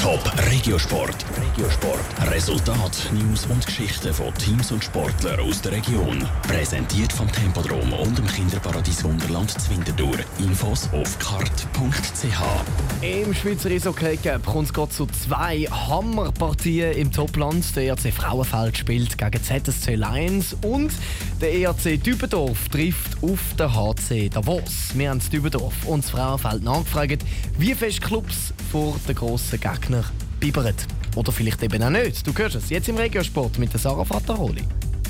Top Regiosport. Regiosport. Resultat, News und Geschichten von Teams und Sportlern aus der Region. Präsentiert vom Tempodrom und dem Kinderparadies Wunderland Zwinterdur. Infos auf kart.ch. Im Schweizer Eishockey Cup kommt es gerade zu zwei Hammerpartien im Topland. Der ERC Frauenfeld spielt gegen ZSC Lions und der ERC Dübendorf trifft auf den HC Davos. Wir haben Dübendorf und das Frauenfeld nachgefragt, wie fest Clubs vor den grossen Gegner bibbern. Oder vielleicht eben auch nicht. Du hörst es jetzt im Regiosport mit der Sarah Frattaroli.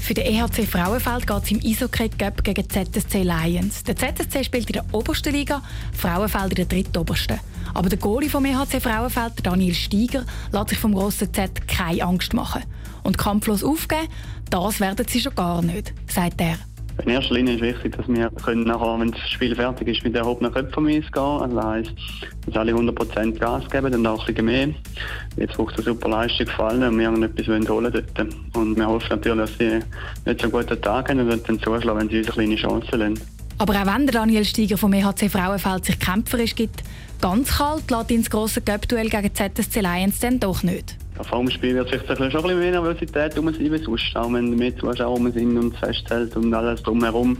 Für den EHC Frauenfeld geht es im Eishockey Cup gegen ZSC Lions. Der ZSC spielt in der obersten Liga, Frauenfeld in der drittobersten. Aber der Goalie vom EHC Frauenfeld, Daniel Steiger, lässt sich vom grossen Z keine Angst machen. Und kampflos aufgeben, das werden sie schon gar nicht, sagt er. In erster Linie ist wichtig, dass wir können nachher, wenn das Spiel fertig ist, mit erhobenen Köpfe von uns gehen. Also heisst, dass alle 100% Gas geben, dann auch ein bisschen mehr. Jetzt braucht es eine super Leistung vor allem und wir haben etwas holen dort. Und wir hoffen natürlich, dass sie nicht so guten Tag haben und dann zuschlagen, wenn sie uns eine kleine Chance lassen. Aber auch wenn der Daniel Steiger vom EHC Frauenfeld sich kämpferisch gibt, ganz kalt lässt ihn das grosse Cup-Duell gegen ZSC Lions dann doch nicht. Vor dem Spiel wird sich schon ein bisschen mehr Nervosität um sein wie sonst, auch wenn mehr Zuschauer rum sind und festhält und alles drumherum.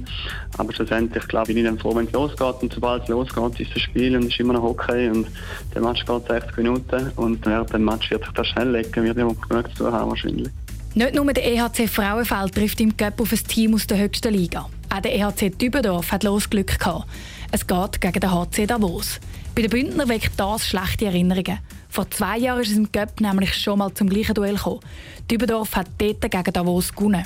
Aber schlussendlich glaube ich, bin ich dann froh, wenn es losgeht und sobald es losgeht, ist das Spiel und es ist immer noch Hockey und der Match geht 60 Minuten und während dem Match wird sich das schnell legen, wird ich genug zu wahrscheinlich. Nicht nur der EHC Frauenfeld trifft im Cup auf ein Team aus der höchsten Liga. Auch der EHC Dübendorf hat Losglück gehabt. Es geht gegen den HC Davos. Bei den Bündner weckt das schlechte Erinnerungen. Vor zwei Jahren ist es im Cup nämlich schon mal zum gleichen Duell gekommen. Dübendorf hat dort gegen Davos gewonnen.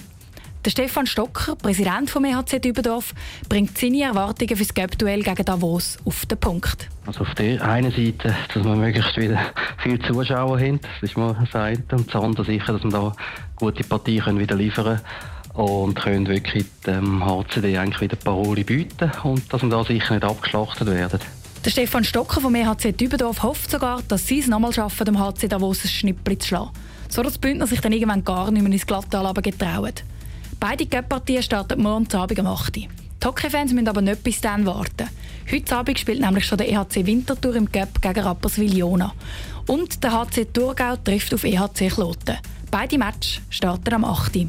Der Stefan Stocker, Präsident vom EHC Dübendorf, bringt seine Erwartungen für das Cup-Duell gegen Davos auf den Punkt. Also auf der einen Seite, dass wir möglichst wieder viele Zuschauer haben, das ist mal das eine. Und das andere sicher, dass wir da gute Partie können wieder liefern und können wirklich dem HCD eigentlich wieder Paroli bieten und dass wir da sicher nicht abgeschlachtet werden. Der Stefan Stocker vom EHC Dübendorf hofft sogar, dass sie es nochmal schaffen, dem HC Davos ein Schnippli zu schlagen. So dass die Bündner sich dann irgendwann gar nicht mehr ins Glattal getrauen. Beide Cup-Partien starten morgen Abend um 8 Uhr. Die Hockey-Fans müssen aber nicht bis dann warten. Heute Abend spielt nämlich schon der EHC Winterthur im Cup gegen Rapperswil-Jona. Und der HC Thurgau trifft auf EHC Kloten. Beide Matches starten am 8. Uhr.